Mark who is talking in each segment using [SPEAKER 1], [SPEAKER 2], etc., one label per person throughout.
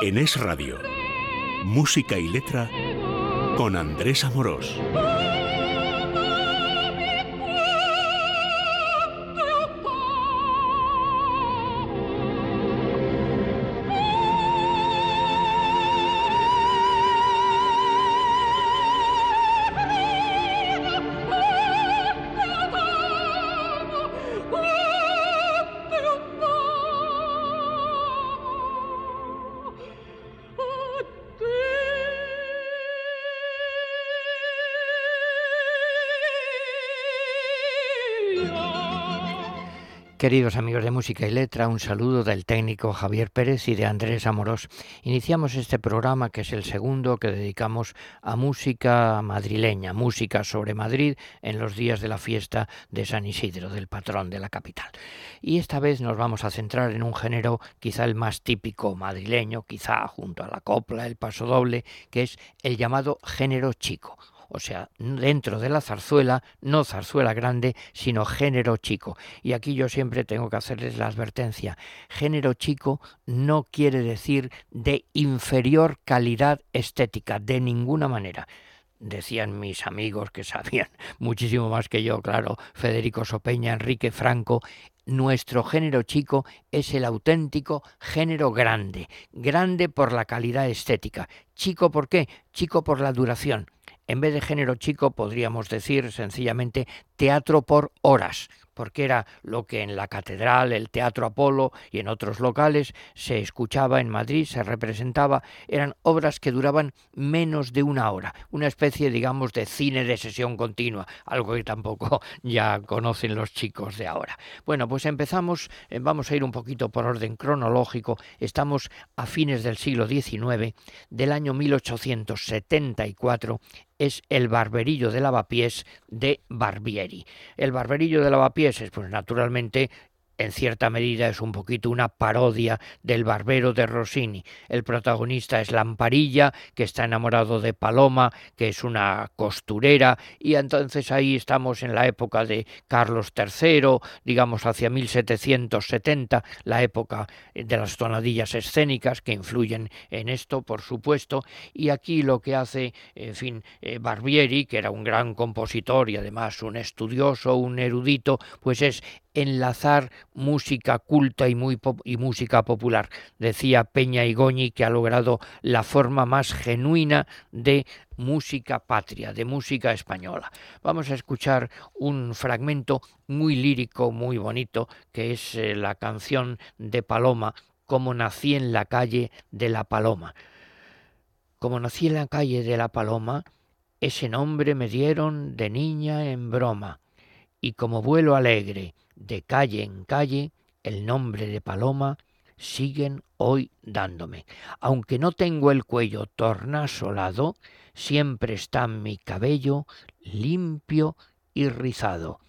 [SPEAKER 1] En Es Radio, música y letra con Andrés Amorós.
[SPEAKER 2] Queridos amigos de Música y Letra, un saludo del técnico Javier Pérez y de Andrés Amorós. Iniciamos este programa que es el segundo que dedicamos a música madrileña, música sobre Madrid en los días de la fiesta de San Isidro, del patrón de la capital. Y esta vez nos vamos a centrar en un género quizá el más típico madrileño, quizá junto a la copla, el paso doble, que es el llamado género chico o sea, dentro de la zarzuela, no zarzuela grande, sino género chico. Y aquí yo siempre tengo que hacerles la advertencia. Género chico no quiere decir de inferior calidad estética, de ninguna manera decían mis amigos que sabían muchísimo más que yo, claro, Federico Sopeña, Enrique Franco, nuestro género chico es el auténtico género grande, grande por la calidad estética. Chico, ¿por qué? Chico por la duración. En vez de género chico podríamos decir sencillamente teatro por horas, porque era lo que en la catedral, el Teatro Apolo y en otros locales se escuchaba en Madrid, se representaba, eran obras que duraban menos de una hora, una especie, digamos, de cine de sesión continua, algo que tampoco ya conocen los chicos de ahora. Bueno, pues empezamos, eh, vamos a ir un poquito por orden cronológico, estamos a fines del siglo XIX, del año 1874, es el barberillo de lavapiés de Barbieri. El barberillo de lavapiés es pues naturalmente en cierta medida es un poquito una parodia del barbero de Rossini. El protagonista es Lamparilla, que está enamorado de Paloma, que es una costurera, y entonces ahí estamos en la época de Carlos III, digamos hacia 1770, la época de las tonadillas escénicas que influyen en esto, por supuesto, y aquí lo que hace, en fin, eh, Barbieri, que era un gran compositor y además un estudioso, un erudito, pues es enlazar música culta y, muy y música popular. Decía Peña Igoñi que ha logrado la forma más genuina de música patria, de música española. Vamos a escuchar un fragmento muy lírico, muy bonito, que es eh, la canción de Paloma, Como nací en la calle de la Paloma. Como nací en la calle de la Paloma, ese nombre me dieron de niña en broma, y como vuelo alegre, de calle en calle, el nombre de Paloma siguen hoy dándome. Aunque no tengo el cuello tornasolado, siempre está mi cabello limpio y rizado.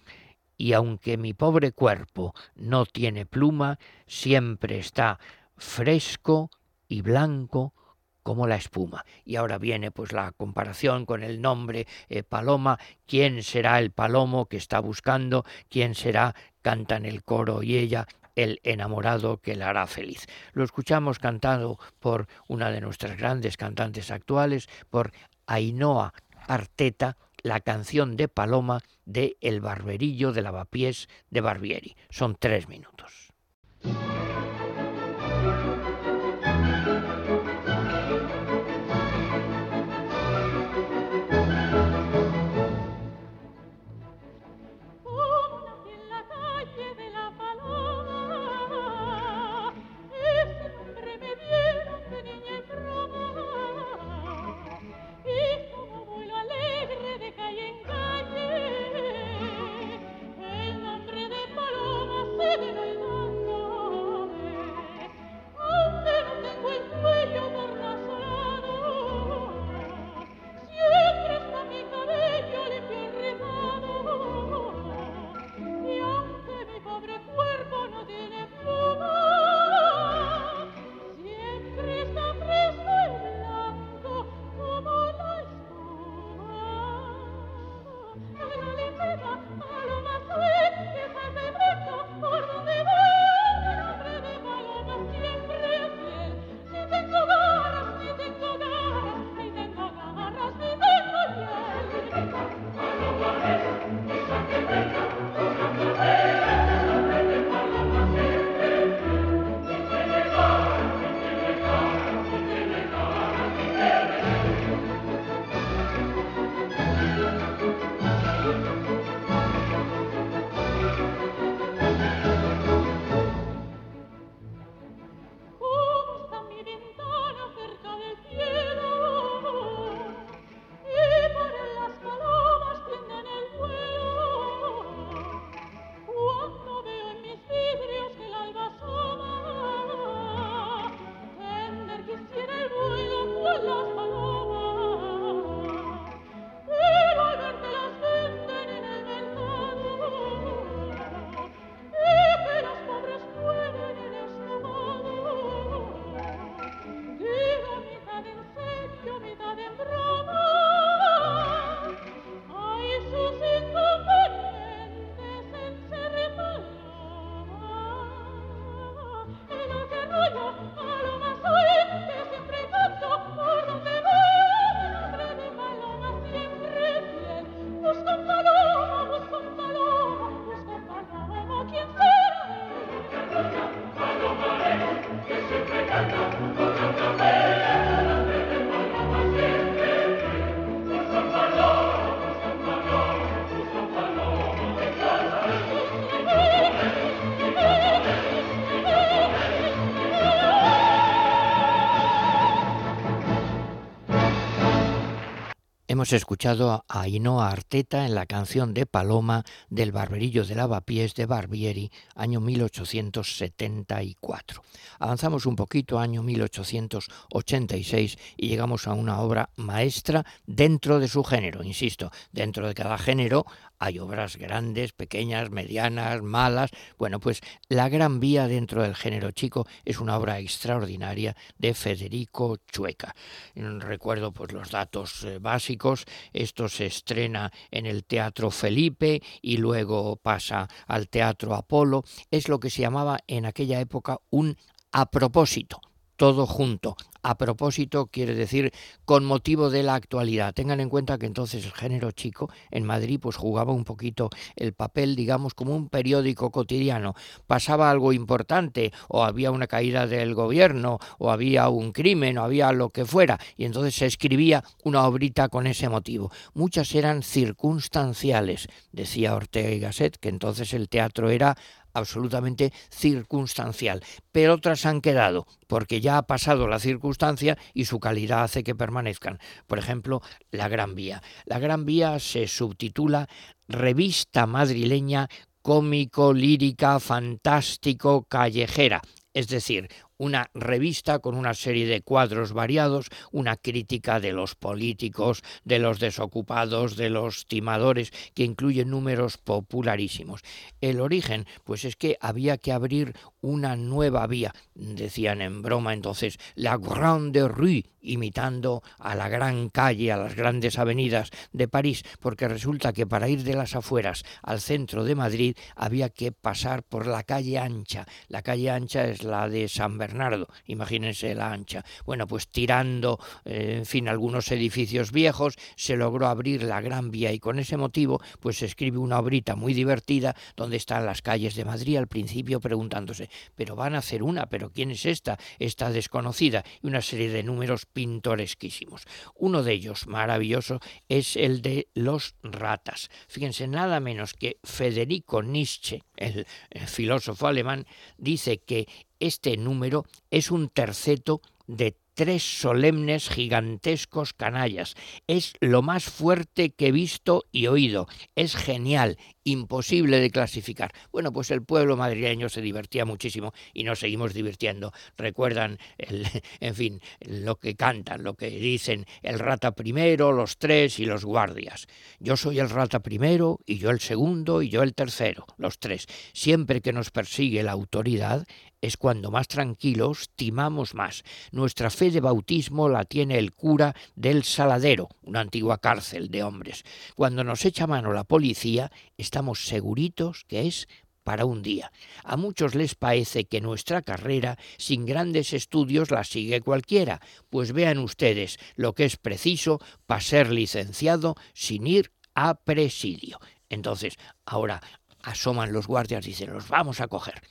[SPEAKER 2] Y aunque mi pobre cuerpo no tiene pluma, siempre está fresco y blanco como la espuma. Y ahora viene pues la comparación con el nombre eh, Paloma, quién será el palomo que está buscando, quién será, cantan el coro y ella, el enamorado que la hará feliz. Lo escuchamos cantado por una de nuestras grandes cantantes actuales, por Ainhoa Arteta, la canción de Paloma de El barberillo de lavapiés de Barbieri. Son tres minutos. Hemos escuchado a Ainhoa Arteta en la canción de Paloma del Barberillo de Lavapiés de Barbieri, año 1874. Avanzamos un poquito, año 1886, y llegamos a una obra maestra dentro de su género. Insisto, dentro de cada género hay obras grandes, pequeñas, medianas, malas. Bueno, pues La Gran Vía dentro del género chico es una obra extraordinaria de Federico Chueca. Recuerdo pues los datos eh, básicos. Esto se estrena en el Teatro Felipe y luego pasa al Teatro Apolo. Es lo que se llamaba en aquella época un a propósito todo junto. A propósito, quiere decir con motivo de la actualidad. Tengan en cuenta que entonces el género chico en Madrid pues jugaba un poquito el papel, digamos, como un periódico cotidiano. Pasaba algo importante, o había una caída del gobierno, o había un crimen, o había lo que fuera, y entonces se escribía una obrita con ese motivo. Muchas eran circunstanciales, decía Ortega y Gasset, que entonces el teatro era absolutamente circunstancial, pero otras han quedado porque ya ha pasado la circunstancia y su calidad hace que permanezcan. Por ejemplo, La Gran Vía. La Gran Vía se subtitula Revista Madrileña cómico, lírica, fantástico, callejera, es decir, una revista con una serie de cuadros variados, una crítica de los políticos, de los desocupados, de los timadores, que incluye números popularísimos. El origen, pues es que había que abrir una nueva vía, decían en broma entonces, la Grande Rue, imitando a la gran calle, a las grandes avenidas de París, porque resulta que para ir de las afueras al centro de Madrid había que pasar por la calle ancha. La calle ancha es la de San Bernardo, imagínense la ancha. Bueno, pues tirando, eh, en fin, algunos edificios viejos, se logró abrir la gran vía y con ese motivo, pues escribe una obrita muy divertida donde están las calles de Madrid al principio preguntándose, pero van a hacer una, pero ¿quién es esta? Esta desconocida y una serie de números pintoresquísimos. Uno de ellos, maravilloso, es el de los ratas. Fíjense, nada menos que Federico Nietzsche, el, filósofo alemán, dice que este número es un terceto de tres solemnes gigantescos canallas. Es lo más fuerte que he visto y oído. Es genial, imposible de clasificar. Bueno, pues el pueblo madrileño se divertía muchísimo y nos seguimos divirtiendo. Recuerdan, en fin, lo que cantan, lo que dicen el rata primero, los tres y los guardias. Yo soy el rata primero y yo el segundo y yo el tercero, los tres. Siempre que nos persigue la autoridad es cuando más tranquilos timamos más. Nuestra fe de bautismo la tiene el cura del Saladero, una antigua cárcel de hombres. Cuando nos echa mano la policía, estamos seguritos que es para un día. A muchos les parece que nuestra carrera sin grandes estudios la sigue cualquiera, pues vean ustedes lo que es preciso para ser licenciado sin ir a presidio. Entonces, ahora asoman los guardias y dicen, los vamos a coger.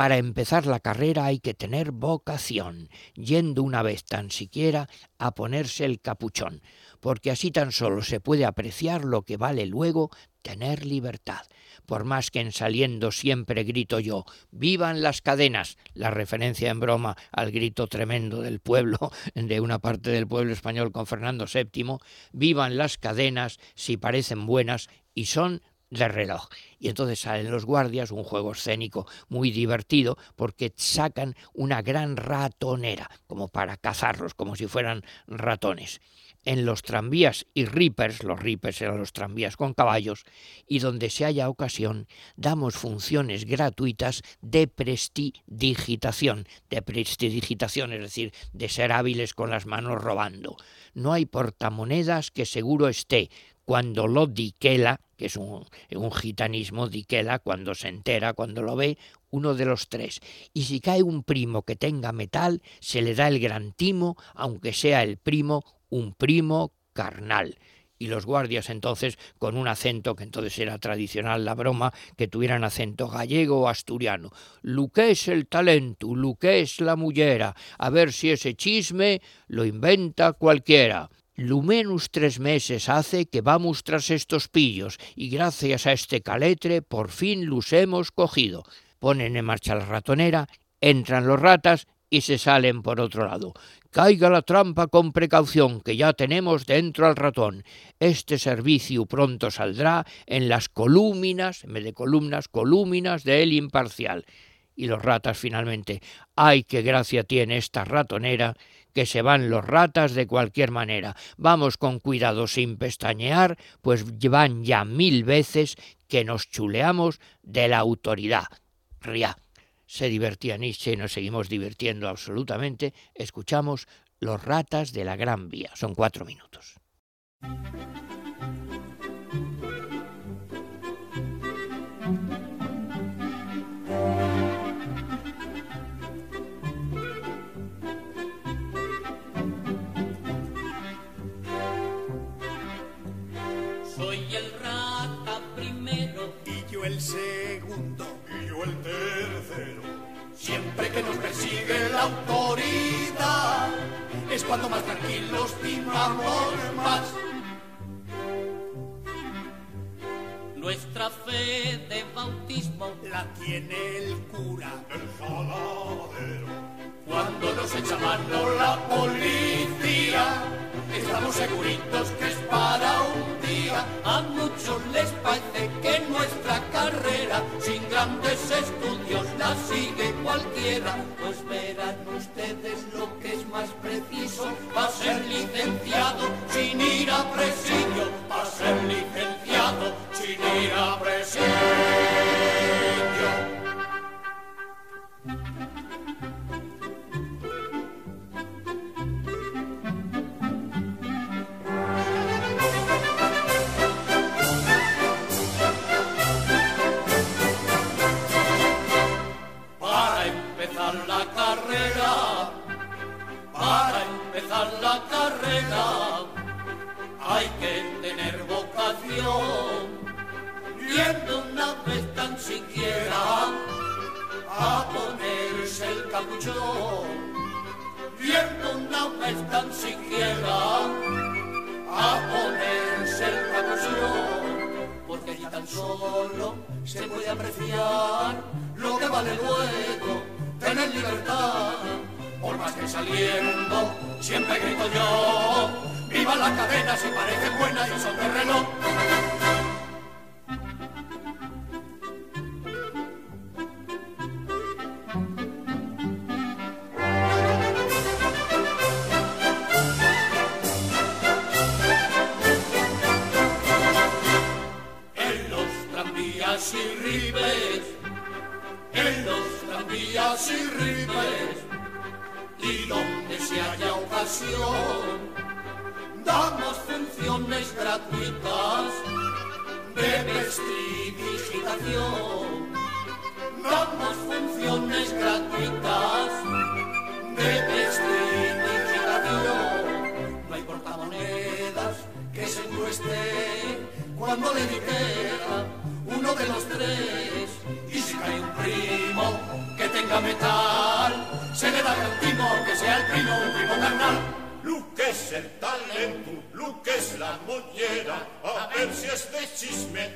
[SPEAKER 2] Para empezar la carrera hay que tener vocación, yendo una vez tan siquiera a ponerse el capuchón, porque así tan solo se puede apreciar lo que vale luego tener libertad. Por más que en saliendo siempre grito yo, vivan las cadenas, la referencia en broma al grito tremendo del pueblo, de una parte del pueblo español con Fernando VII, vivan las cadenas si parecen buenas y son de reloj. Y entonces salen los guardias, un juego escénico muy divertido, porque sacan una gran ratonera, como para cazarlos, como si fueran ratones. En los tranvías y rippers, los rippers eran los tranvías con caballos, y donde se haya ocasión, damos funciones gratuitas de prestidigitación, de prestidigitación, es decir, de ser hábiles con las manos robando. No hay portamonedas que seguro esté, cuando lo diquela, que es un, un, gitanismo, diquela, cuando se entera, cuando lo ve, uno de los tres. Y si cae un primo que tenga metal, se le da el gran timo, aunque sea el primo, un primo carnal y los guardias entonces con un acento que entonces era tradicional la broma, que tuvieran acento gallego o asturiano. Lu que es el talento, lu que es la mullera, a ver si ese chisme lo inventa cualquiera. Lumenus tres meses hace que vamos tras estos pillos y gracias a este caletre por fin los hemos cogido. Ponen en marcha la ratonera, entran los ratas y se salen por otro lado. Caiga la trampa con precaución, que ya tenemos dentro al ratón. Este servicio pronto saldrá en las colúminas, en vez de columnas, colúminas de El Imparcial. Y los ratas finalmente. ¡Ay, qué gracia tiene esta ratonera! Que se van los ratas de cualquier manera. Vamos con cuidado sin pestañear, pues van ya mil veces que nos chuleamos de la autoridad. Ria. Se divertía Nietzsche y nos seguimos divirtiendo absolutamente. Escuchamos Los ratas de la Gran Vía. Son cuatro minutos.
[SPEAKER 3] La autoridad, es cuando más tranquilos timamos más.
[SPEAKER 4] Nuestra fe de bautismo
[SPEAKER 3] la tiene el cura,
[SPEAKER 5] el jaladero.
[SPEAKER 3] Cuando nos echa mano la policía, estamos seguritos que es para
[SPEAKER 4] gratuitas de prestidigitación. No hay portamonedas que se encueste cuando le dijera uno de los tres. Y si cae un primo que tenga metal, se le da el timo que sea el primo, un primo carnal.
[SPEAKER 5] Lu que es el talento, Lu que es la mollera, a ver si es de chisme,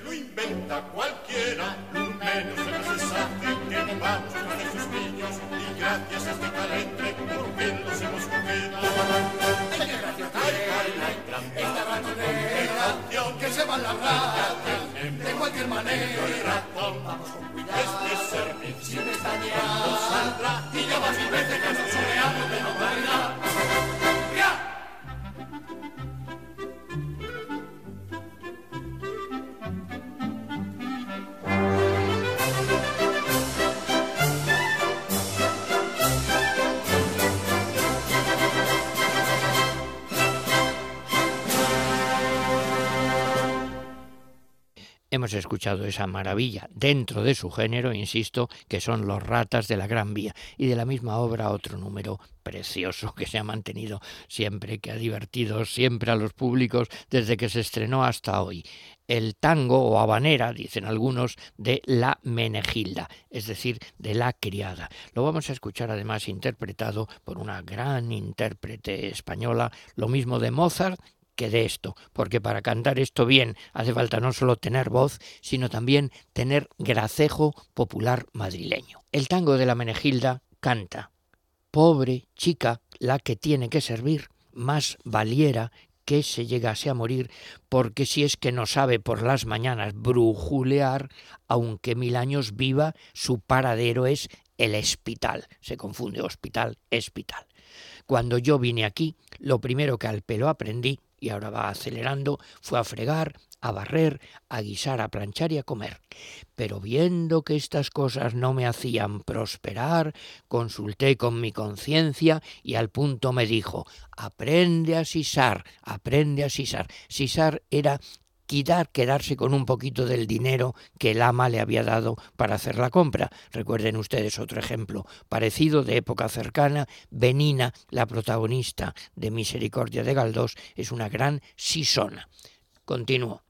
[SPEAKER 2] escuchado esa maravilla dentro de su género, insisto, que son los ratas de la Gran Vía. Y de la misma obra otro número precioso que se ha mantenido siempre, que ha divertido siempre a los públicos desde que se estrenó hasta hoy. El tango o habanera, dicen algunos, de la Menegilda, es decir, de la criada. Lo vamos a escuchar además interpretado por una gran intérprete española, lo mismo de Mozart que de esto, porque para cantar esto bien hace falta no solo tener voz, sino también tener gracejo popular madrileño. El tango de la Menegilda canta Pobre chica la que tiene que servir, más valiera que se llegase a morir, porque si es que no sabe por las mañanas brujulear, aunque mil años viva, su paradero es el hospital. Se confunde hospital, hospital. Cuando yo vine aquí, lo primero que al pelo aprendí, y ahora va acelerando, fue a fregar, a barrer, a guisar, a planchar y a comer. Pero viendo que estas cosas no me hacían prosperar, consulté con mi conciencia y al punto me dijo, aprende a sisar, aprende a sisar. Sisar era quitar, quedarse con un poquito del dinero que el ama le había dado para hacer la compra. Recuerden ustedes otro ejemplo parecido de época cercana. Benina, la protagonista de Misericordia de Galdós, es una gran sisona. Continúo.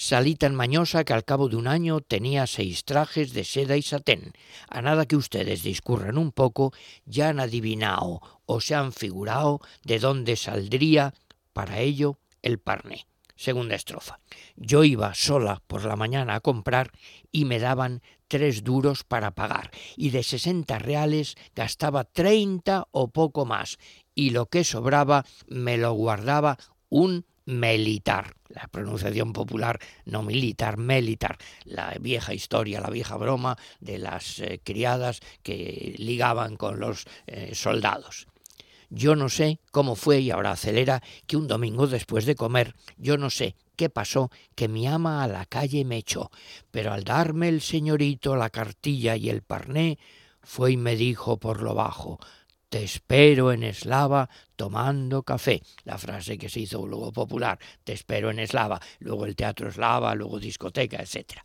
[SPEAKER 2] Salí tan mañosa que al cabo de un año tenía seis trajes de seda y satén. A nada que ustedes discurran un poco, ya han adivinado o se han figurado de dónde saldría para ello el parné. Segunda estrofa. Yo iba sola por la mañana a comprar y me daban tres duros para pagar, y de sesenta reales gastaba treinta o poco más, y lo que sobraba me lo guardaba un militar. La pronunciación popular no militar, militar. La vieja historia, la vieja broma de las eh, criadas que ligaban con los eh, soldados. Yo no sé cómo fue, y ahora acelera, que un domingo después de comer, yo no sé qué pasó, que mi ama a la calle me echó, pero al darme el señorito la cartilla y el parné, fue y me dijo por lo bajo, te espero en Eslava tomando café. La frase que se hizo luego popular, te espero en Eslava, luego el teatro eslava, luego discoteca, etcétera.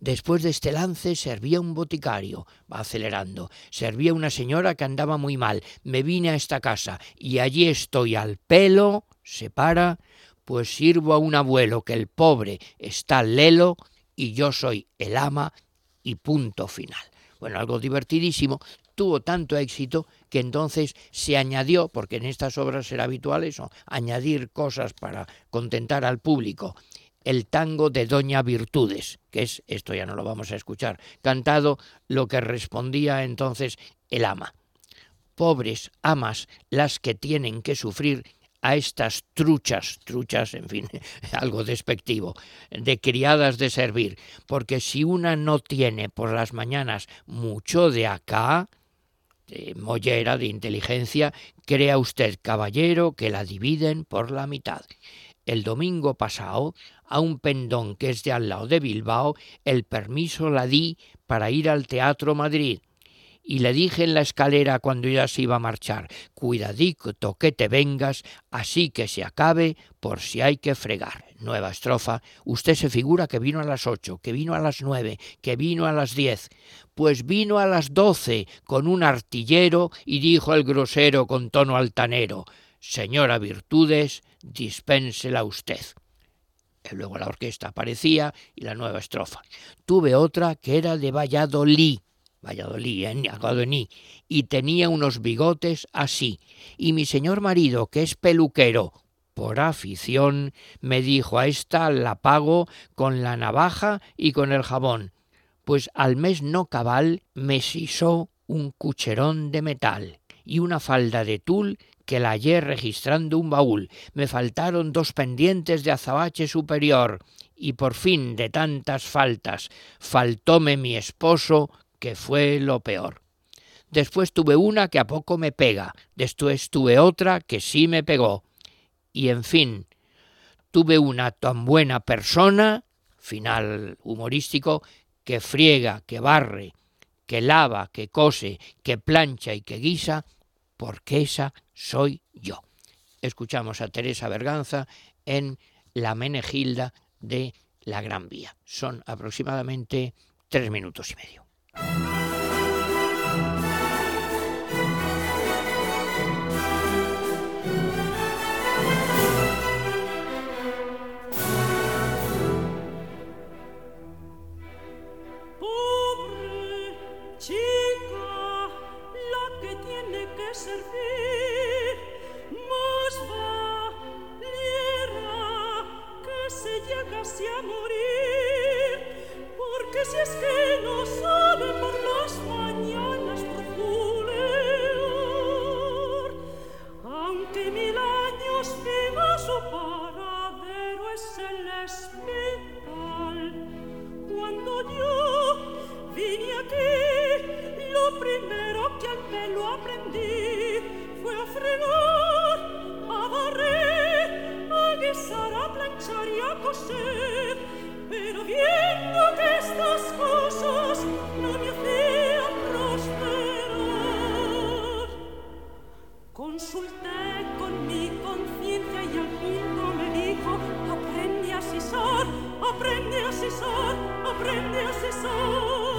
[SPEAKER 2] Después de este lance servía un boticario, va acelerando, servía una señora que andaba muy mal, me vine a esta casa y allí estoy al pelo, se para, pues sirvo a un abuelo que el pobre está lelo y yo soy el ama y punto final. Bueno, algo divertidísimo, tuvo tanto éxito que entonces se añadió, porque en estas obras era habitual eso, añadir cosas para contentar al público el tango de Doña Virtudes, que es, esto ya no lo vamos a escuchar, cantado lo que respondía entonces el ama. Pobres amas las que tienen que sufrir a estas truchas, truchas, en fin, algo despectivo, de criadas de servir, porque si una no tiene por las mañanas mucho de acá, de mollera, de inteligencia, crea usted, caballero, que la dividen por la mitad. El domingo pasado a un pendón que es de al lado de Bilbao, el permiso la di para ir al Teatro Madrid. Y le dije en la escalera cuando ya se iba a marchar, cuidadito que te vengas, así que se acabe por si hay que fregar. Nueva estrofa, usted se figura que vino a las ocho, que vino a las nueve, que vino a las diez. Pues vino a las doce con un artillero y dijo el grosero con tono altanero, Señora Virtudes, dispénsela usted luego la orquesta aparecía y la nueva estrofa. Tuve otra que era de Valladolid, Valladolid, ¿eh? y tenía unos bigotes así. Y mi señor marido, que es peluquero, por afición, me dijo a esta la pago con la navaja y con el jabón. Pues al mes no cabal me sisó un cucherón de metal y una falda de tul que la hallé registrando un baúl. Me faltaron dos pendientes de azabache superior y por fin de tantas faltas faltóme mi esposo, que fue lo peor. Después tuve una que a poco me pega, después tuve otra que sí me pegó. Y en fin, tuve una tan buena persona, final humorístico, que friega, que barre, que lava, que cose, que plancha y que guisa, porque esa soy yo. Escuchamos a Teresa Berganza en La Menegilda de la Gran Vía. Son aproximadamente tres minutos y medio.
[SPEAKER 6] vine a te lo primero que al pelo aprendí fue a fregar a barrer a guisar, a planchar y a coser. Pero viendo que estas cosas no me hacían prosperar consulté con mi conciencia y al mundo me dijo aprende a sisar aprende a sisar aprende a sisar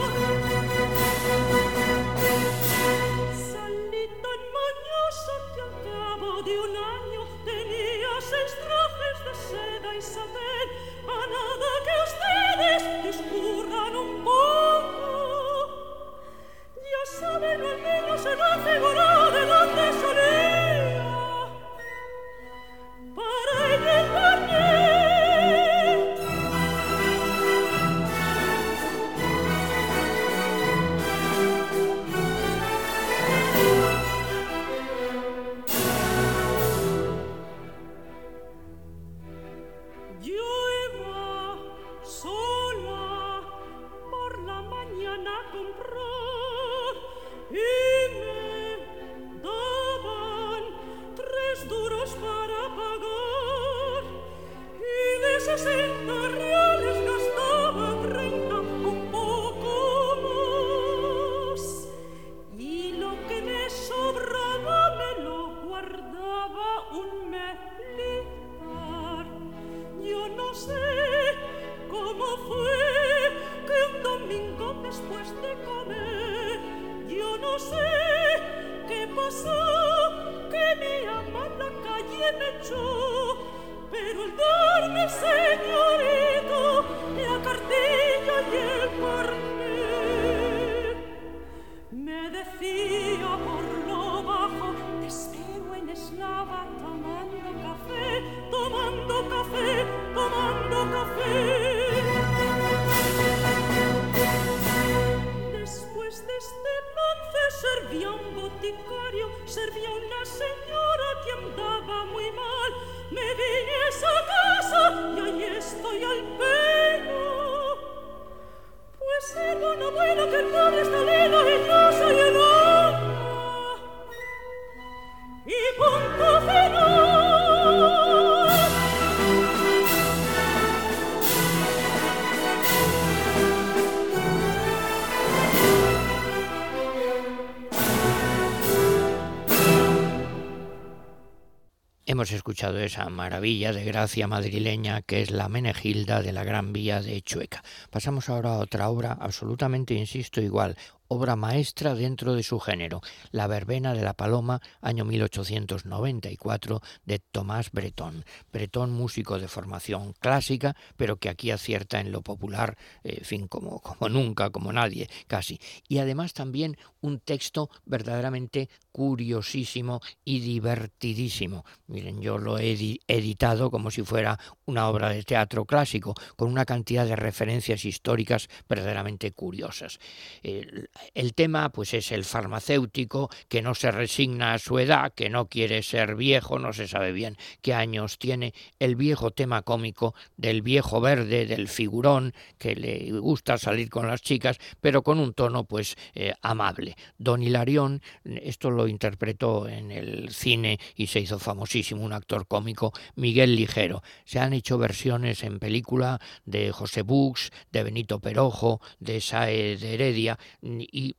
[SPEAKER 2] escuchado esa maravilla de gracia madrileña que es la Menegilda de la Gran Vía de Chueca. Pasamos ahora a otra obra absolutamente, insisto, igual, obra maestra dentro de su género, La verbena de la paloma, año 1894, de Tomás Bretón. Bretón, músico de formación clásica, pero que aquí acierta en lo popular, eh, en fin, como, como nunca, como nadie, casi. Y además también un texto verdaderamente curiosísimo y divertidísimo. Miren, yo lo he editado como si fuera una obra de teatro clásico, con una cantidad de referencias históricas verdaderamente curiosas. El tema pues es el farmacéutico que no se resigna a su edad, que no quiere ser viejo, no se sabe bien qué años tiene, el viejo tema cómico del viejo verde, del figurón que le gusta salir con las chicas, pero con un tono pues eh, amable. Don Hilarión, esto lo interpretó en el cine y se hizo famosísimo, un actor cómico, Miguel Ligero. Se han hecho versiones en película de José Bux, de Benito Perojo, de Sae de Heredia y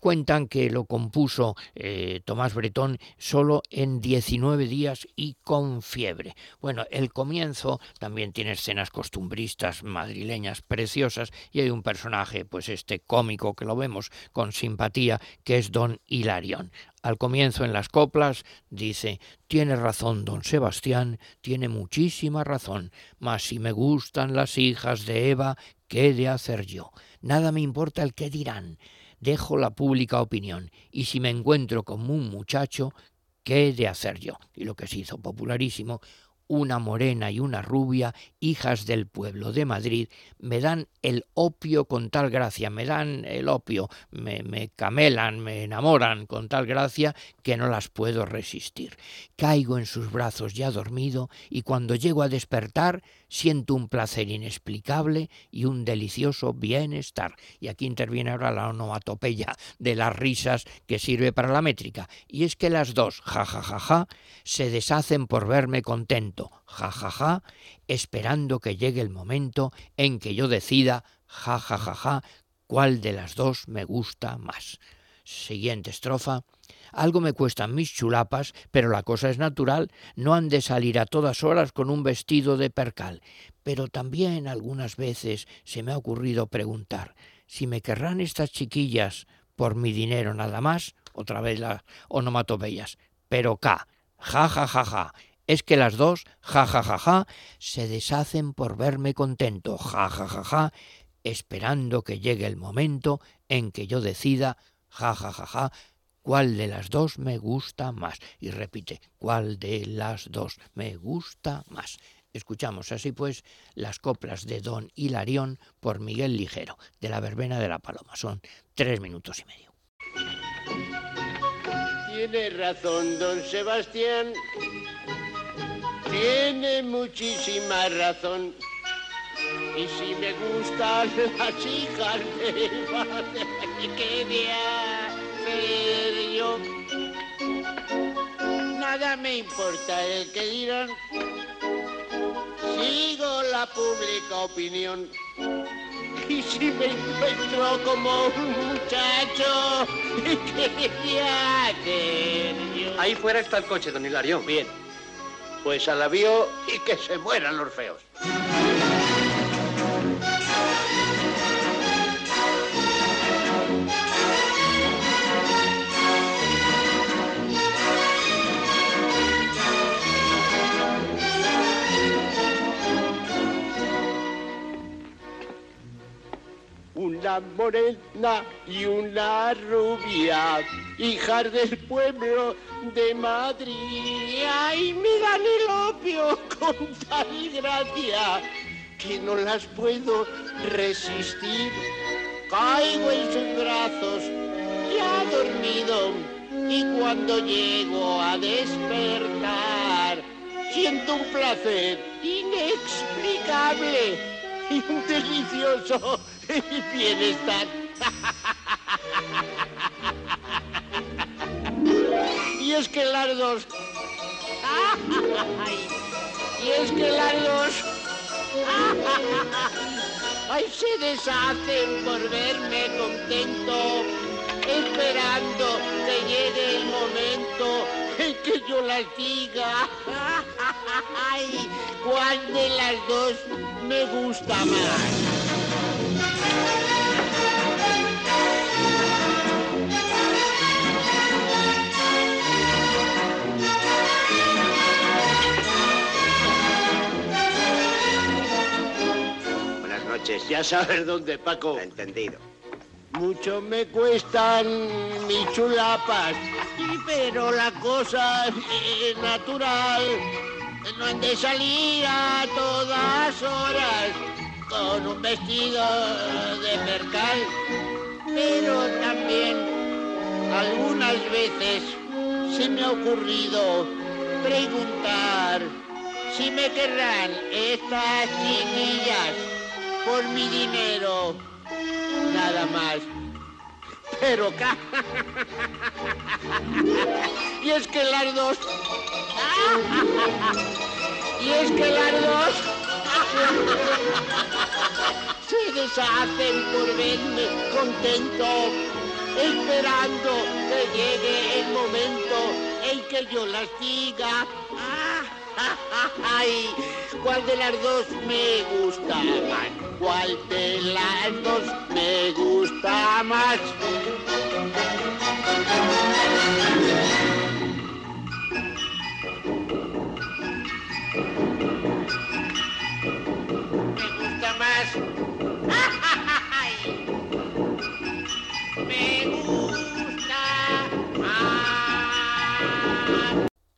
[SPEAKER 2] cuentan que lo compuso eh, Tomás Bretón solo en 19 días y con fiebre. Bueno, el comienzo también tiene escenas costumbristas madrileñas preciosas y hay un personaje, pues este cómico que lo vemos con simpatía, que es don Al comienzo en las coplas dice, tiene razón don Sebastián, tiene muchísima razón, mas si me gustan las hijas de Eva, ¿qué he de hacer yo? Nada me importa el qué dirán, dejo la pública opinión, y si me encuentro como un muchacho, ¿qué he de hacer yo? Y lo que se hizo popularísimo, una morena y una rubia, hijas del pueblo de Madrid, me dan el opio con tal gracia, me dan el opio, me, me, camelan, me enamoran con tal gracia que no las puedo resistir. Caigo en sus brazos ya dormido y cuando llego a despertar siento un placer inexplicable y un delicioso bienestar. Y aquí interviene ahora la onomatopeya de las risas que sirve para la métrica. Y es que las dos, ja, ja, ja, ja, se deshacen por verme contento, ja, ja, ja, esperando que llegue el momento en que yo decida, ja, ja, ja, ja, cuál de las dos me gusta más. Siguiente estrofa. Algo me cuestan mis chulapas, pero la cosa es natural, no han de salir a todas horas con un vestido de percal. Pero también algunas veces se me ha ocurrido preguntar si me querrán estas chiquillas por mi dinero nada más, otra vez las onomatopeyas, pero K, ja ja ja ja, es que las dos, ja ja ja ja, se deshacen por verme contento, ja ja ja ja, esperando que llegue el momento en que yo decida, ja ja ja ja, cuál de las dos me gusta más. Y repite, cuál de las dos me gusta más. Escuchamos así pues las coplas de Don Hilarión por Miguel Ligero, de la verbena de la Paloma. Son tres minutos y medio.
[SPEAKER 7] Tiene razón, don Sebastián. Tiene muchísima razón. Y si me gustan las hijas de ¿qué día Nada me importa el que dirán. Sigo la pública opinión. Y si me encuentro como un muchacho, ¿qué hacer?
[SPEAKER 8] Ahí fuera está el coche, don Hilario.
[SPEAKER 7] Bien, pues al avión y que se mueran los feos. Una morena y una rubia, hijas del pueblo de Madrid. Ay, me dan opio con tal gracia que no las puedo resistir. Caigo en sus brazos, ya dormido, y cuando llego a despertar, siento un placer inexplicable y un delicioso bienestar. y es que las dos... y es que las dos... Ay, se deshacen por verme contento, esperando que llegue el momento en que yo las diga. Ay, ¿cuál de las dos me gusta más?
[SPEAKER 8] Buenas noches.
[SPEAKER 7] Ya sabes dónde, Paco.
[SPEAKER 8] Entendido.
[SPEAKER 7] Mucho me cuestan mis chulapas, pero la cosa es natural. No han de salir a todas horas con un vestido de percal, pero también algunas veces se me ha ocurrido preguntar si me querrán estas chiquillas por mi dinero, nada más. Pero ca... y es que las dos... y es que las dos... se deshacen por verme contento, esperando que llegue el momento en que yo las diga. Ay, ¿cuál de las dos me gusta más? ¿Cuál de las dos me gusta más?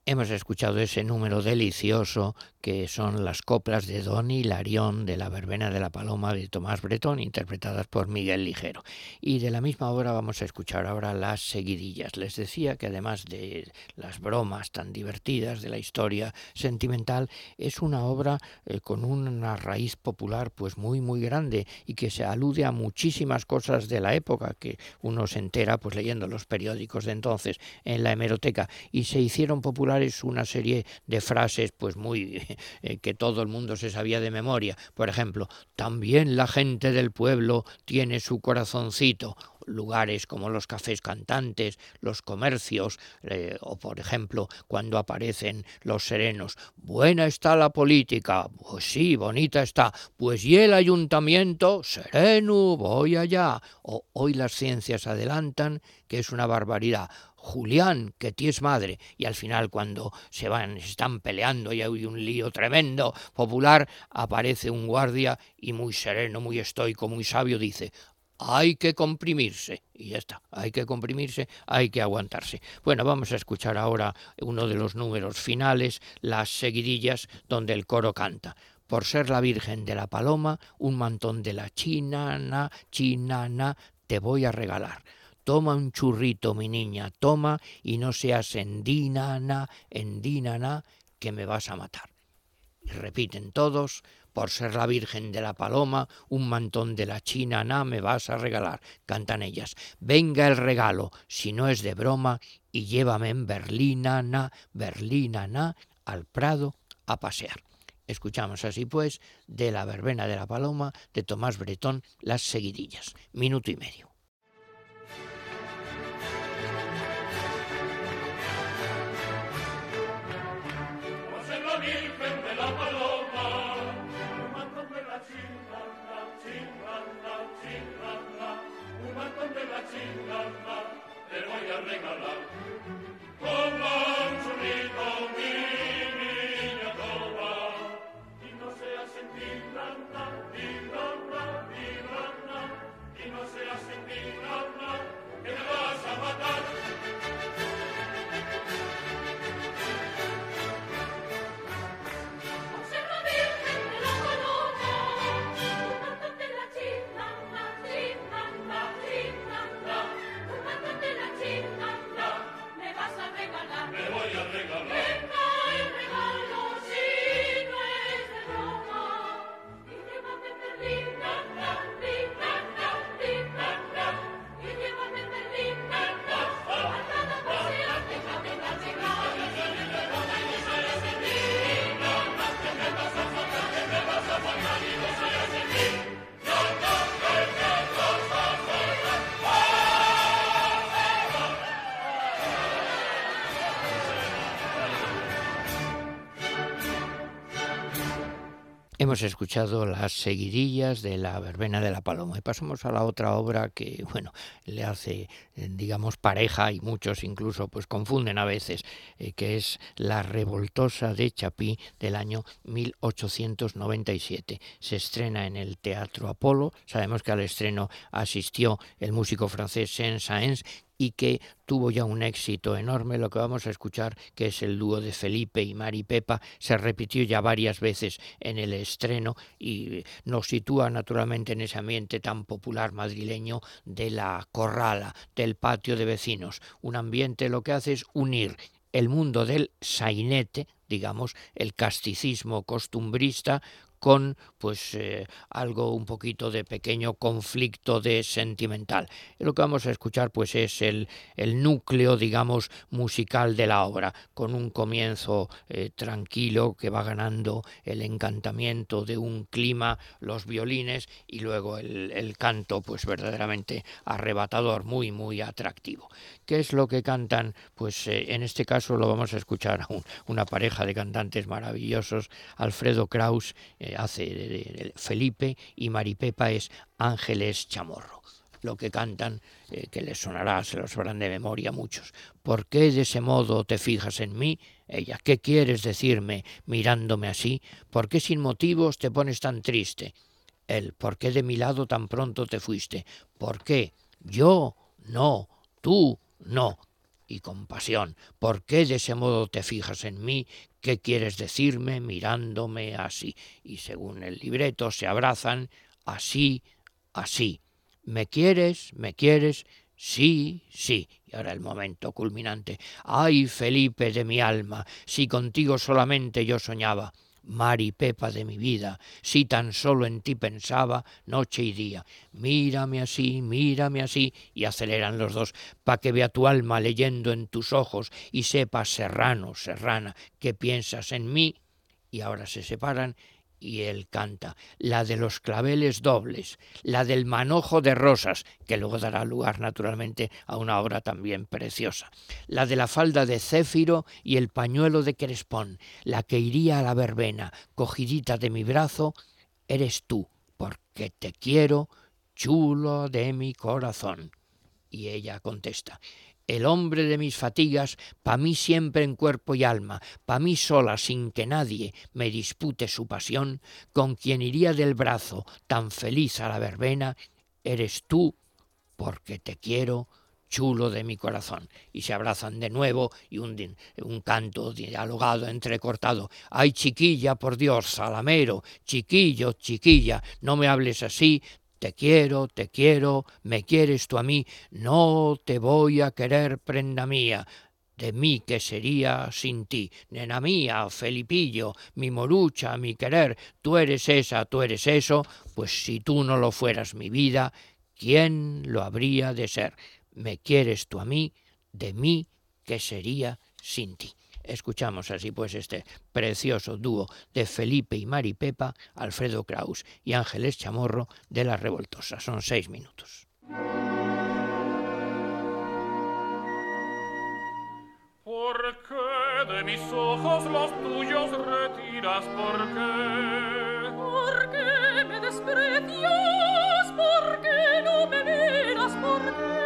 [SPEAKER 2] Hemos escuchado ese número delicioso que son las coplas de Don Hilarión de la Verbena de la Paloma de Tomás Bretón, interpretadas por Miguel Ligero. Y de la misma obra vamos a escuchar ahora las seguidillas. Les decía que además de las bromas tan divertidas de la historia sentimental, es una obra eh, con una raíz popular pues muy muy grande y que se alude a muchísimas cosas de la época que uno se entera pues leyendo los periódicos de entonces en la hemeroteca y se hicieron populares es una serie de frases pues muy eh, que todo el mundo se sabía de memoria. Por ejemplo, también la gente del pueblo tiene su corazoncito lugares como los cafés cantantes, los comercios, eh, o por ejemplo cuando aparecen los serenos. Buena está la política, pues sí, bonita está, pues y el ayuntamiento, sereno, voy allá. O hoy las ciencias adelantan, que es una barbaridad. Julián, que ti es madre, y al final cuando se van, se están peleando y hay un lío tremendo popular, aparece un guardia y muy sereno, muy estoico, muy sabio dice, hay que comprimirse. Y ya está, hay que comprimirse, hay que aguantarse. Bueno, vamos a escuchar ahora uno de los números finales, las seguidillas, donde el coro canta. Por ser la Virgen de la Paloma, un mantón de la chinana, chinana, te voy a regalar. Toma un churrito, mi niña, toma, y no seas endinana, endinana, que me vas a matar. Y repiten todos, por ser la Virgen de la Paloma, un mantón de la China, na, me vas a regalar. Cantan ellas. Venga el regalo, si no es de broma, y llévame en Berlina, na, Berlina, na, al Prado a pasear. Escuchamos así pues de la verbena de la paloma de Tomás Bretón las seguidillas. Minuto y medio. sing along. Hemos escuchado las seguidillas de la verbena de la paloma. Y pasamos a la otra obra que, bueno, le hace, digamos, pareja y muchos incluso pues confunden a veces, eh, que es La revoltosa de Chapí del año 1897. Se estrena en el Teatro Apolo. Sabemos que al estreno asistió el músico francés Saint-Saëns y que tuvo ya un éxito enorme. Lo que vamos a escuchar, que es el dúo de Felipe y Mari Pepa, se repitió ya varias veces en el estreno y nos sitúa naturalmente en ese ambiente tan popular madrileño de la corrala, del patio de vecinos. Un ambiente lo que hace es unir el mundo del sainete, digamos, el casticismo costumbrista, con pues eh, algo un poquito de pequeño conflicto de sentimental. lo que vamos a escuchar pues es el, el núcleo digamos musical de la obra con un comienzo eh, tranquilo que va ganando el encantamiento de un clima los violines y luego el, el canto pues verdaderamente arrebatador muy muy atractivo ¿Qué es lo que cantan? Pues eh, en este caso lo vamos a escuchar a una pareja de cantantes maravillosos. Alfredo Kraus hace Felipe y Maripepa es Ángeles Chamorro. Lo que cantan, eh, que les sonará, se los sabrán de memoria muchos. ¿Por qué de ese modo te fijas en mí? Ella, ¿qué quieres decirme mirándome así? ¿Por qué sin motivos te pones tan triste? Él, ¿por qué de mi lado tan pronto te fuiste? ¿Por qué? Yo, no, tú, no. Y compasión. ¿Por qué de ese modo te fijas en mí? ¿Qué quieres decirme mirándome así? Y según el libreto se abrazan así, así. ¿Me quieres? ¿Me quieres? Sí, sí. Y ahora el momento culminante. Ay, Felipe de mi alma, si contigo solamente yo soñaba. Mari Pepa de mi vida, si tan solo en ti pensaba noche y día. Mírame así, mírame así, y aceleran los dos, pa' que vea tu alma leyendo en tus ojos y sepa, serrano, serrana, que piensas en mí. Y ahora se separan y él canta, la de los claveles dobles, la del manojo de rosas, que luego dará lugar naturalmente a una obra también preciosa, la de la falda de céfiro y el pañuelo de crespón, la que iría a la verbena, cogidita de mi brazo, eres tú, porque te quiero, chulo de mi corazón. Y ella contesta, el hombre de mis fatigas, pa' mí siempre en cuerpo y alma, pa' mí sola sin que nadie me dispute su pasión, con quien iría del brazo tan feliz a la verbena, eres tú, porque te quiero, chulo de mi corazón. Y se abrazan de nuevo y un, un canto dialogado, entrecortado. Ay, chiquilla, por Dios, salamero, chiquillo, chiquilla, no me hables así, te quiero, te quiero, me quieres tú a mí, no te voy a querer, prenda mía. De mí que sería sin ti, nena mía, Felipillo, mi morucha, mi querer, tú eres esa, tú eres eso, pues si tú no lo fueras mi vida, ¿quién lo habría de ser? Me quieres tú a mí, de mí que sería sin ti. Escuchamos así pues este precioso dúo de Felipe y Mari Pepa, Alfredo Kraus y Ángeles Chamorro de La Revoltosa. Son seis minutos.
[SPEAKER 9] ¿Por qué de mis ojos los tuyos retiras? ¿Por qué?
[SPEAKER 10] ¿Por qué me desprecias? ¿Por qué no me miras? ¿Por qué?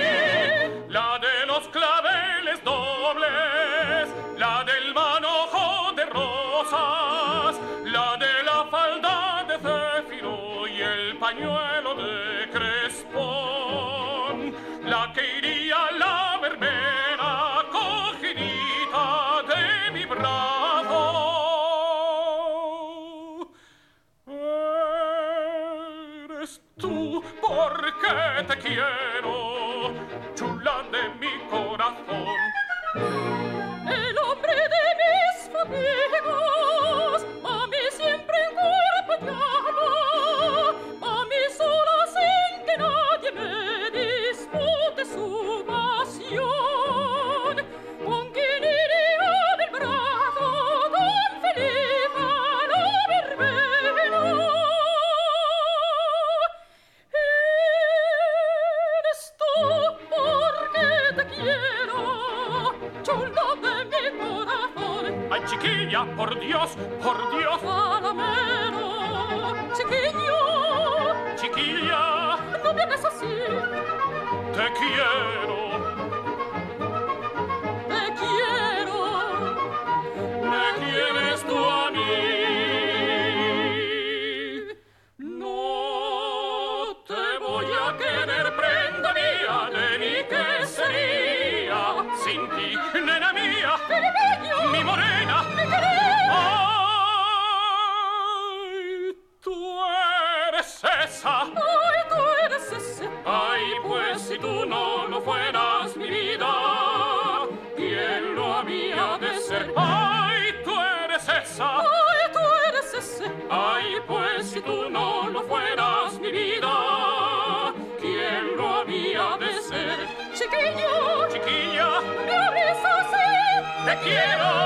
[SPEAKER 10] si tú no lo fueras, mi vida, ¿quién lo había de ser?
[SPEAKER 6] chiquillo,
[SPEAKER 10] Chiquilla,
[SPEAKER 6] me hables así.
[SPEAKER 10] te quiero, te quiero,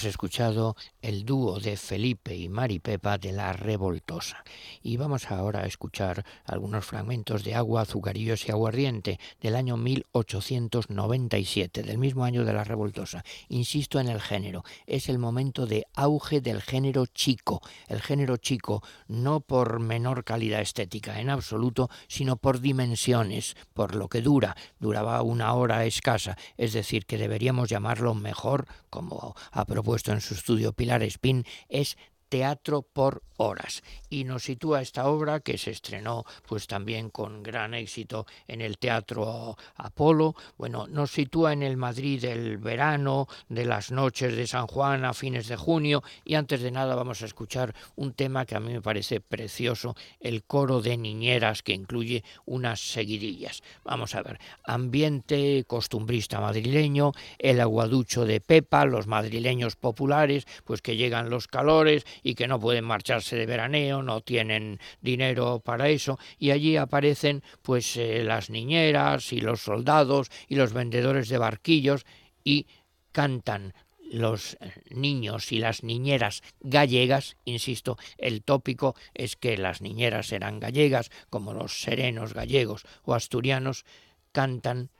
[SPEAKER 2] Hemos escuchado el dúo de Felipe y Mari Pepa de La Revoltosa. Y vamos ahora a escuchar algunos fragmentos de Agua, Azucarillos y Aguardiente del año 1897, del mismo año de La Revoltosa. Insisto en el género, es el momento de auge del género chico, el género chico no por menor calidad estética en absoluto, sino por dimensiones, por lo que dura, duraba una hora escasa, es decir, que deberíamos llamarlo mejor, como ha propuesto en su estudio Pilar Espín, es teatro por horas. Y nos sitúa esta obra que se estrenó pues también con gran éxito en el Teatro Apolo, bueno, nos sitúa en el Madrid del verano, de las noches de San Juan a fines de junio. Y antes de nada vamos a escuchar un tema que a mí me parece precioso, el coro de niñeras que incluye unas seguidillas. Vamos a ver, ambiente costumbrista madrileño, el aguaducho de Pepa, los madrileños populares, pues que llegan los calores y que no pueden marcharse de veraneo, no tienen dinero para eso, y allí aparecen pues eh, las niñeras y los soldados y los vendedores de barquillos y cantan los niños y las niñeras gallegas, insisto, el tópico es que las niñeras eran gallegas, como los serenos gallegos o asturianos, cantan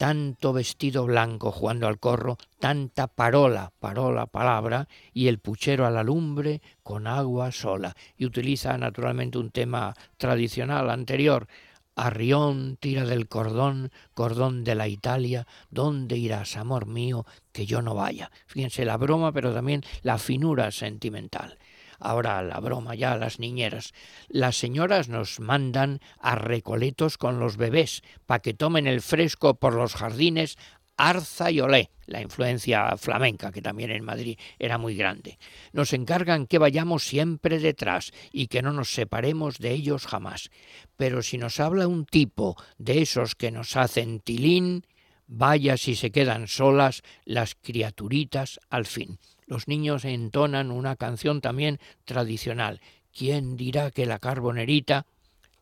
[SPEAKER 2] tanto vestido blanco jugando al corro, tanta parola, parola, palabra, y el puchero a la lumbre con agua sola. Y utiliza naturalmente un tema tradicional anterior. Arrión, tira del cordón, cordón de la Italia, ¿dónde irás, amor mío, que yo no vaya? Fíjense la broma, pero también la finura sentimental. Ahora la broma ya, las niñeras. Las señoras nos mandan a recoletos con los bebés para que tomen el fresco por los jardines arza y olé, la influencia flamenca que también en Madrid era muy grande. Nos encargan que vayamos siempre detrás y que no nos separemos de ellos jamás. Pero si nos habla un tipo de esos que nos hacen tilín, vaya si se quedan solas las criaturitas al fin. Los niños entonan una canción también tradicional. ¿Quién dirá que la carbonerita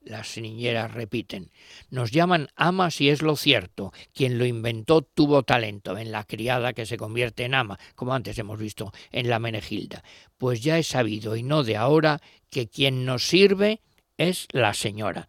[SPEAKER 2] Las niñeras repiten. Nos llaman ama si es lo cierto. Quien lo inventó tuvo talento en la criada que se convierte en ama, como antes hemos visto en la Menegilda. Pues ya he sabido, y no de ahora, que quien nos sirve es la señora.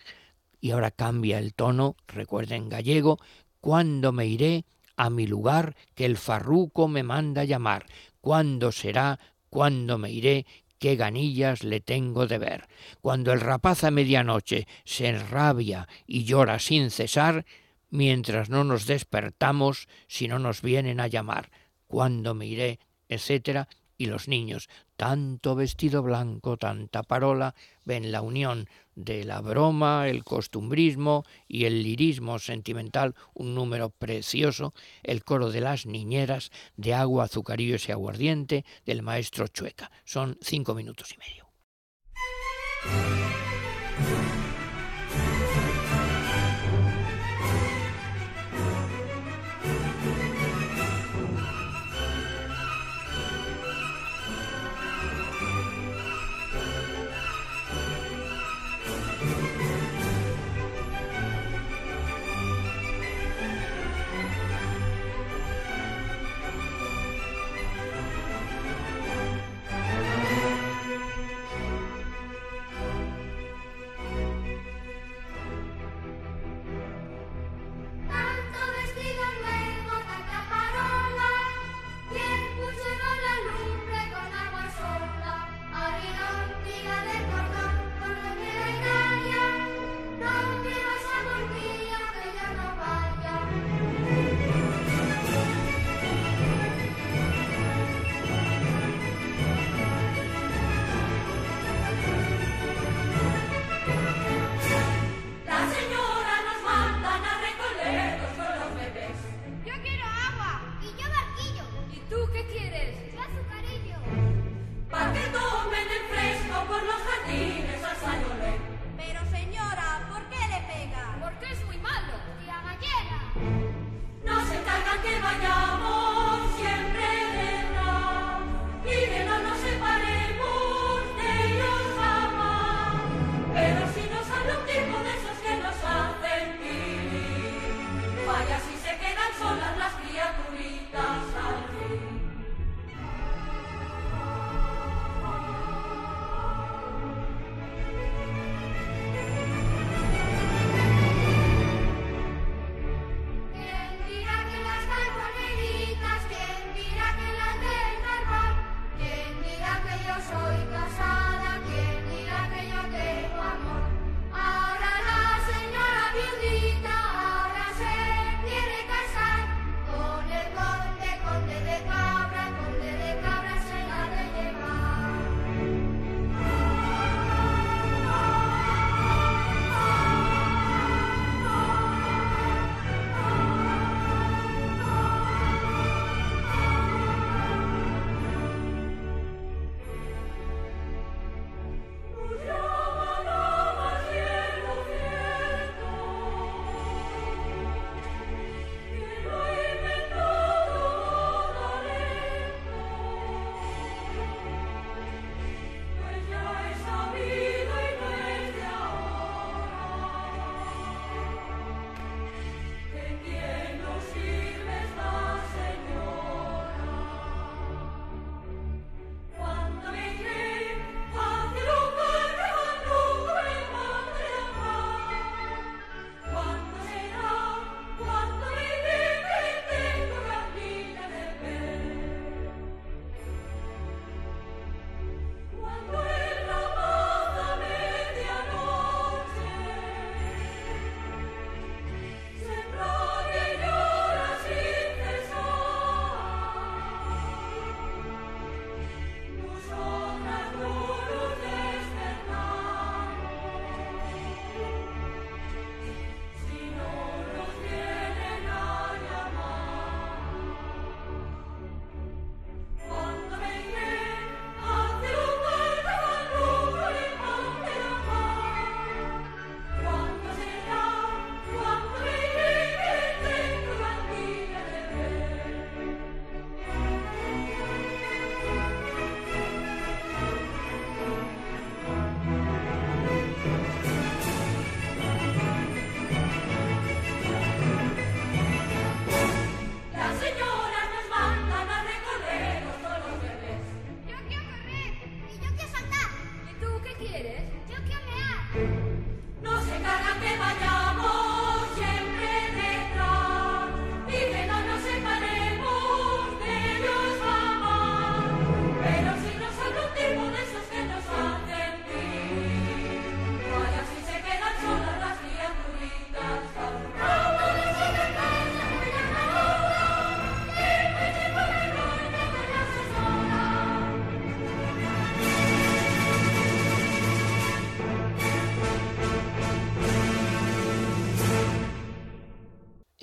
[SPEAKER 2] Y ahora cambia el tono, recuerden gallego, cuando me iré a mi lugar que el farruco me manda llamar, cuándo será, cuándo me iré, qué ganillas le tengo de ver. Cuando el rapaz a medianoche se enrabia y llora sin cesar, mientras no nos despertamos si no nos vienen a llamar. Cuándo me iré, etcétera, y los niños, tanto vestido blanco, tanta parola, ven la unión de la broma, el costumbrismo y el lirismo sentimental, un número precioso, el coro de las niñeras, de agua, azucarillo y aguardiente, del maestro Chueca. Son cinco minutos y medio.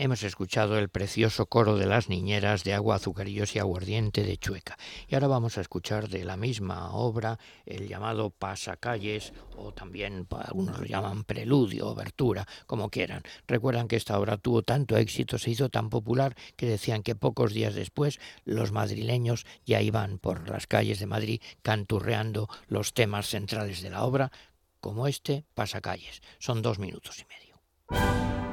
[SPEAKER 2] Hemos escuchado el precioso coro de las niñeras de agua, azucarillos y aguardiente de Chueca. Y ahora vamos a escuchar de la misma obra el llamado Pasacalles, o también algunos lo llaman preludio, obertura, como quieran. Recuerdan que esta obra tuvo tanto éxito, se hizo tan popular, que decían que pocos días después los madrileños ya iban por las calles de Madrid canturreando los temas centrales de la obra, como este Pasacalles. Son dos minutos y medio.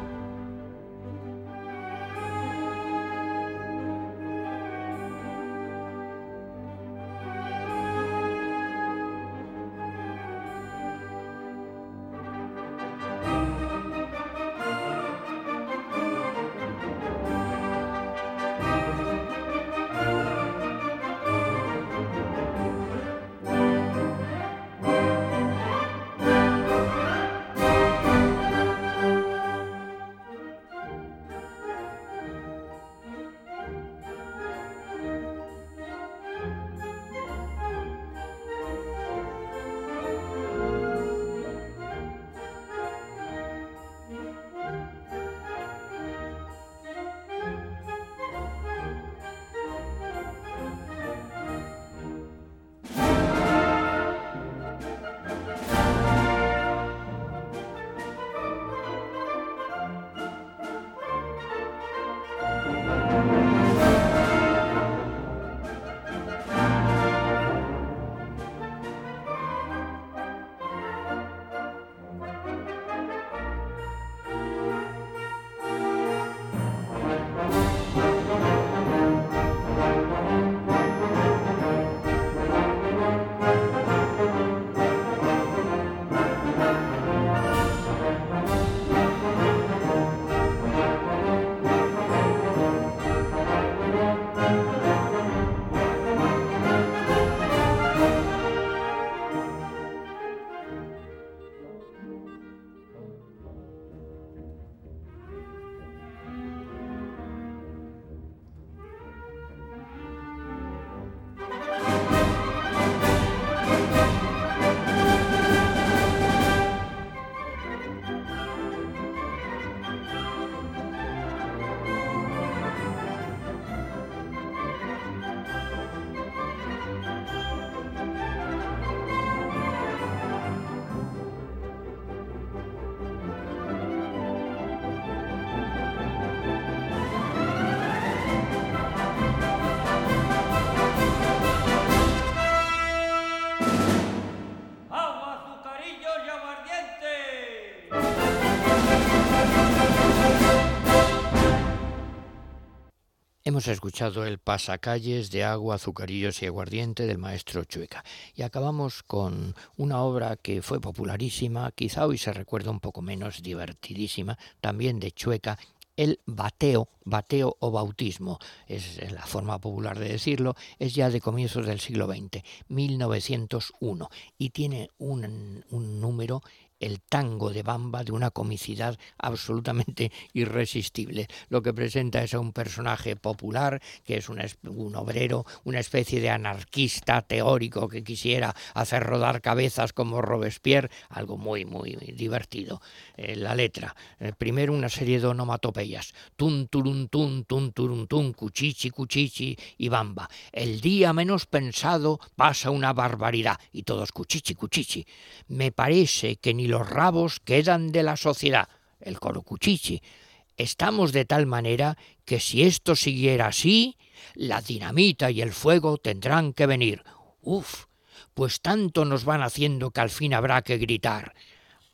[SPEAKER 2] Hemos escuchado el pasacalles de agua, azucarillos y aguardiente del maestro Chueca. Y acabamos con una obra que fue popularísima, quizá hoy se recuerda un poco menos, divertidísima, también de Chueca, el bateo, bateo o bautismo, es la forma popular de decirlo, es ya de comienzos del siglo XX, 1901, y tiene un, un número el tango de Bamba de una comicidad absolutamente irresistible. Lo que presenta es a un personaje popular, que es un, obrero, una especie de anarquista teórico que quisiera hacer rodar cabezas como Robespierre, algo muy, muy divertido. Eh, la letra, eh, primero una serie de onomatopeyas, tun turun tun, tun turun tun, cuchichi, cuchichi y Bamba. El día menos pensado pasa una barbaridad y todos cuchichi, cuchichi. Me parece que ni los rabos quedan de la sociedad, el corocuchichi. Estamos de tal manera que si esto siguiera así, la dinamita y el fuego tendrán que venir. Uf, pues tanto nos van haciendo que al fin habrá que gritar.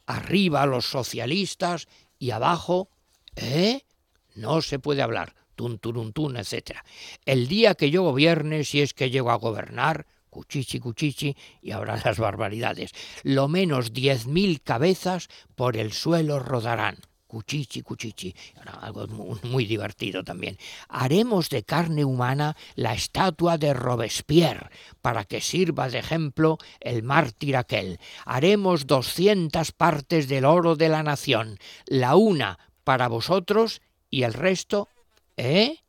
[SPEAKER 2] Arriba los socialistas y abajo, ¿eh? No se puede hablar, tun tun, etc. El día que yo gobierne, si es que llego a gobernar, cuchichi, cuchichi, y ahora las barbaridades. Lo menos diez mil cabezas por el suelo rodarán. Cuchichi, cuchichi. algo muy, divertido también. Haremos de carne humana la estatua de Robespierre para que sirva de ejemplo el mártir aquel. Haremos doscientas partes del oro de la nación, la una para vosotros y el resto, ¿eh?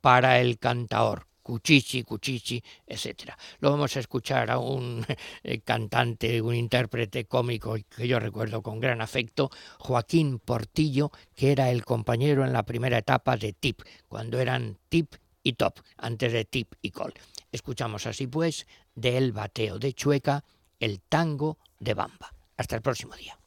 [SPEAKER 2] Para el cantaor Cuchichi, Cuchichi, etc. Lo vamos a escuchar a un eh, cantante, un intérprete cómico que yo recuerdo con gran afecto, Joaquín Portillo, que era el compañero en la primera etapa de Tip, cuando eran Tip y Top, antes de Tip y Col. Escuchamos así pues del bateo de Chueca el tango de Bamba. Hasta el próximo día.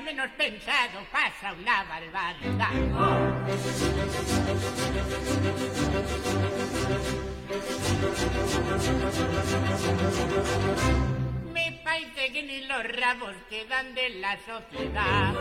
[SPEAKER 11] Menos pensado pasa una barbaridad. Me parece que los rabos quedan de la sociedad.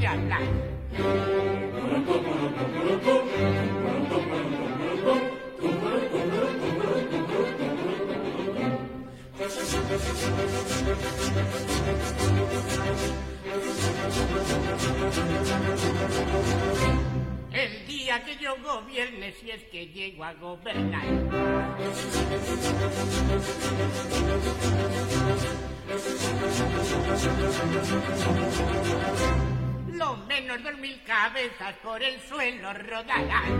[SPEAKER 11] No por el suelo rodarán.